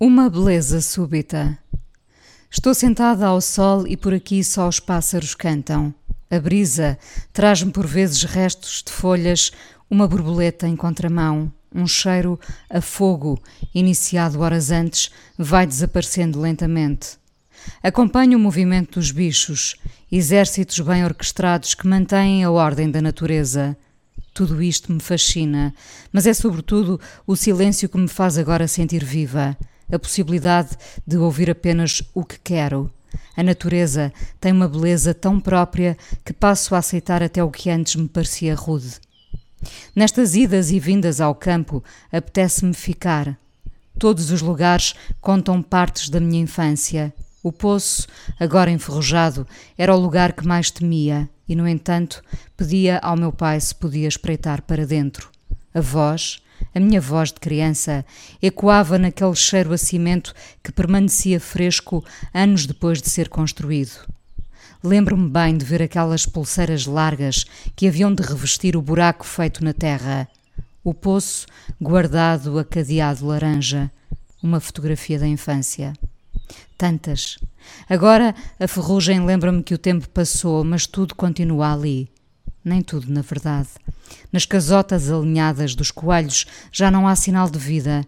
Uma beleza súbita. Estou sentada ao sol e por aqui só os pássaros cantam. A brisa traz-me por vezes restos de folhas, uma borboleta em contramão, um cheiro a fogo, iniciado horas antes, vai desaparecendo lentamente. Acompanho o movimento dos bichos, exércitos bem orquestrados que mantêm a ordem da natureza. Tudo isto me fascina, mas é sobretudo o silêncio que me faz agora sentir viva a possibilidade de ouvir apenas o que quero. A natureza tem uma beleza tão própria que passo a aceitar até o que antes me parecia rude. Nestas idas e vindas ao campo, apetece-me ficar. Todos os lugares contam partes da minha infância. O poço, agora enferrujado, era o lugar que mais temia, e, no entanto, pedia ao meu pai se podia espreitar para dentro. A voz, a minha voz de criança ecoava naquele cheiro a cimento que permanecia fresco anos depois de ser construído. Lembro-me bem de ver aquelas pulseiras largas que haviam de revestir o buraco feito na terra. O poço guardado a cadeado laranja. Uma fotografia da infância. Tantas. Agora a ferrugem lembra-me que o tempo passou, mas tudo continua ali. Nem tudo, na verdade. Nas casotas alinhadas dos coelhos já não há sinal de vida.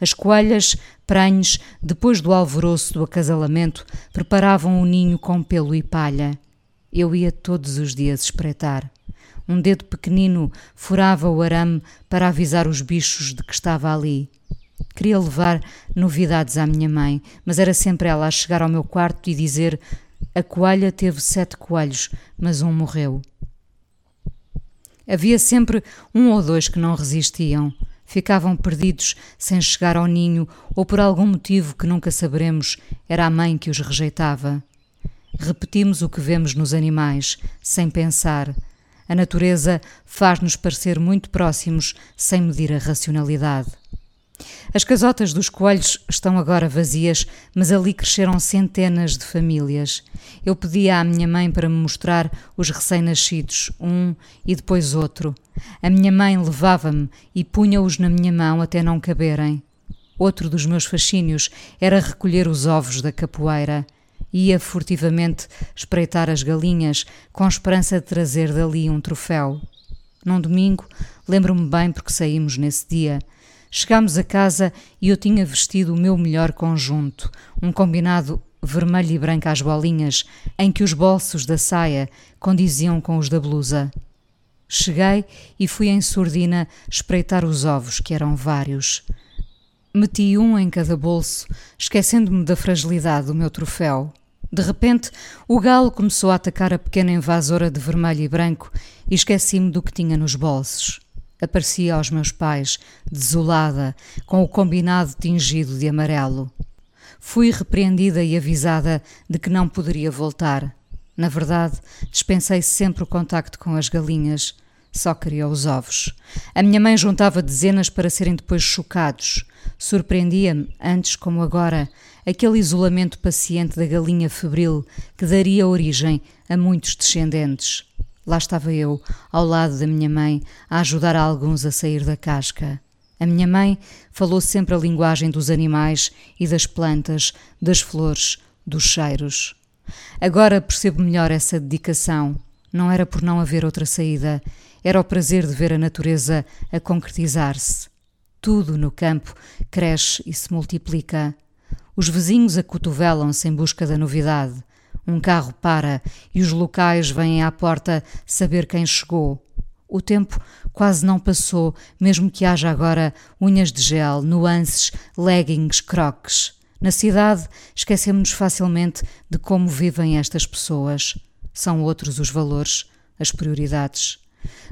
As coelhas, pranhes, depois do alvoroço do acasalamento, preparavam o um ninho com pelo e palha. Eu ia todos os dias espreitar. Um dedo pequenino furava o arame para avisar os bichos de que estava ali. Queria levar novidades à minha mãe, mas era sempre ela a chegar ao meu quarto e dizer: A coelha teve sete coelhos, mas um morreu. Havia sempre um ou dois que não resistiam. Ficavam perdidos sem chegar ao ninho ou por algum motivo que nunca saberemos, era a mãe que os rejeitava. Repetimos o que vemos nos animais, sem pensar. A natureza faz-nos parecer muito próximos sem medir a racionalidade. As casotas dos coelhos estão agora vazias, mas ali cresceram centenas de famílias. Eu pedia à minha mãe para me mostrar os recém-nascidos, um e depois outro. A minha mãe levava-me e punha-os na minha mão até não caberem. Outro dos meus fascínios era recolher os ovos da capoeira. Ia furtivamente espreitar as galinhas, com esperança de trazer dali um troféu. Num domingo, lembro-me bem porque saímos nesse dia. Chegámos a casa e eu tinha vestido o meu melhor conjunto, um combinado vermelho e branco às bolinhas, em que os bolsos da saia condiziam com os da blusa. Cheguei e fui em surdina espreitar os ovos, que eram vários. Meti um em cada bolso, esquecendo-me da fragilidade do meu troféu. De repente, o galo começou a atacar a pequena invasora de vermelho e branco e esqueci-me do que tinha nos bolsos aparecia aos meus pais, desolada, com o combinado tingido de amarelo. Fui repreendida e avisada de que não poderia voltar. Na verdade, dispensei sempre o contacto com as galinhas. Só queria os ovos. A minha mãe juntava dezenas para serem depois chocados. Surpreendia-me, antes como agora, aquele isolamento paciente da galinha febril que daria origem a muitos descendentes. Lá estava eu, ao lado da minha mãe, a ajudar alguns a sair da casca. A minha mãe falou sempre a linguagem dos animais e das plantas, das flores, dos cheiros. Agora percebo melhor essa dedicação. Não era por não haver outra saída, era o prazer de ver a natureza a concretizar-se. Tudo no campo cresce e se multiplica. Os vizinhos acotovelam-se em busca da novidade. Um carro para e os locais vêm à porta saber quem chegou. O tempo quase não passou, mesmo que haja agora unhas de gel, nuances, leggings, croques. Na cidade, esquecemos-nos facilmente de como vivem estas pessoas. São outros os valores, as prioridades.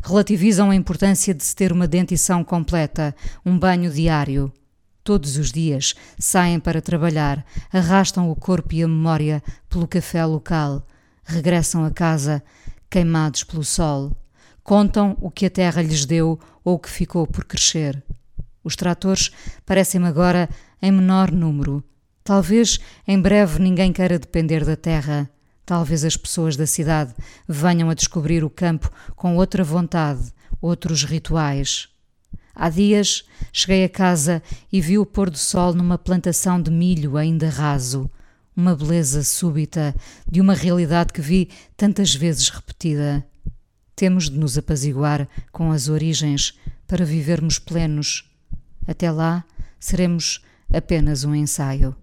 Relativizam a importância de se ter uma dentição completa, um banho diário. Todos os dias saem para trabalhar, arrastam o corpo e a memória pelo café local, regressam a casa queimados pelo sol, contam o que a terra lhes deu ou o que ficou por crescer. Os tratores parecem-me agora em menor número. Talvez em breve ninguém queira depender da terra. Talvez as pessoas da cidade venham a descobrir o campo com outra vontade, outros rituais. Há dias cheguei a casa e vi o pôr do sol numa plantação de milho ainda raso, uma beleza súbita de uma realidade que vi tantas vezes repetida. Temos de nos apaziguar com as origens para vivermos plenos. Até lá, seremos apenas um ensaio.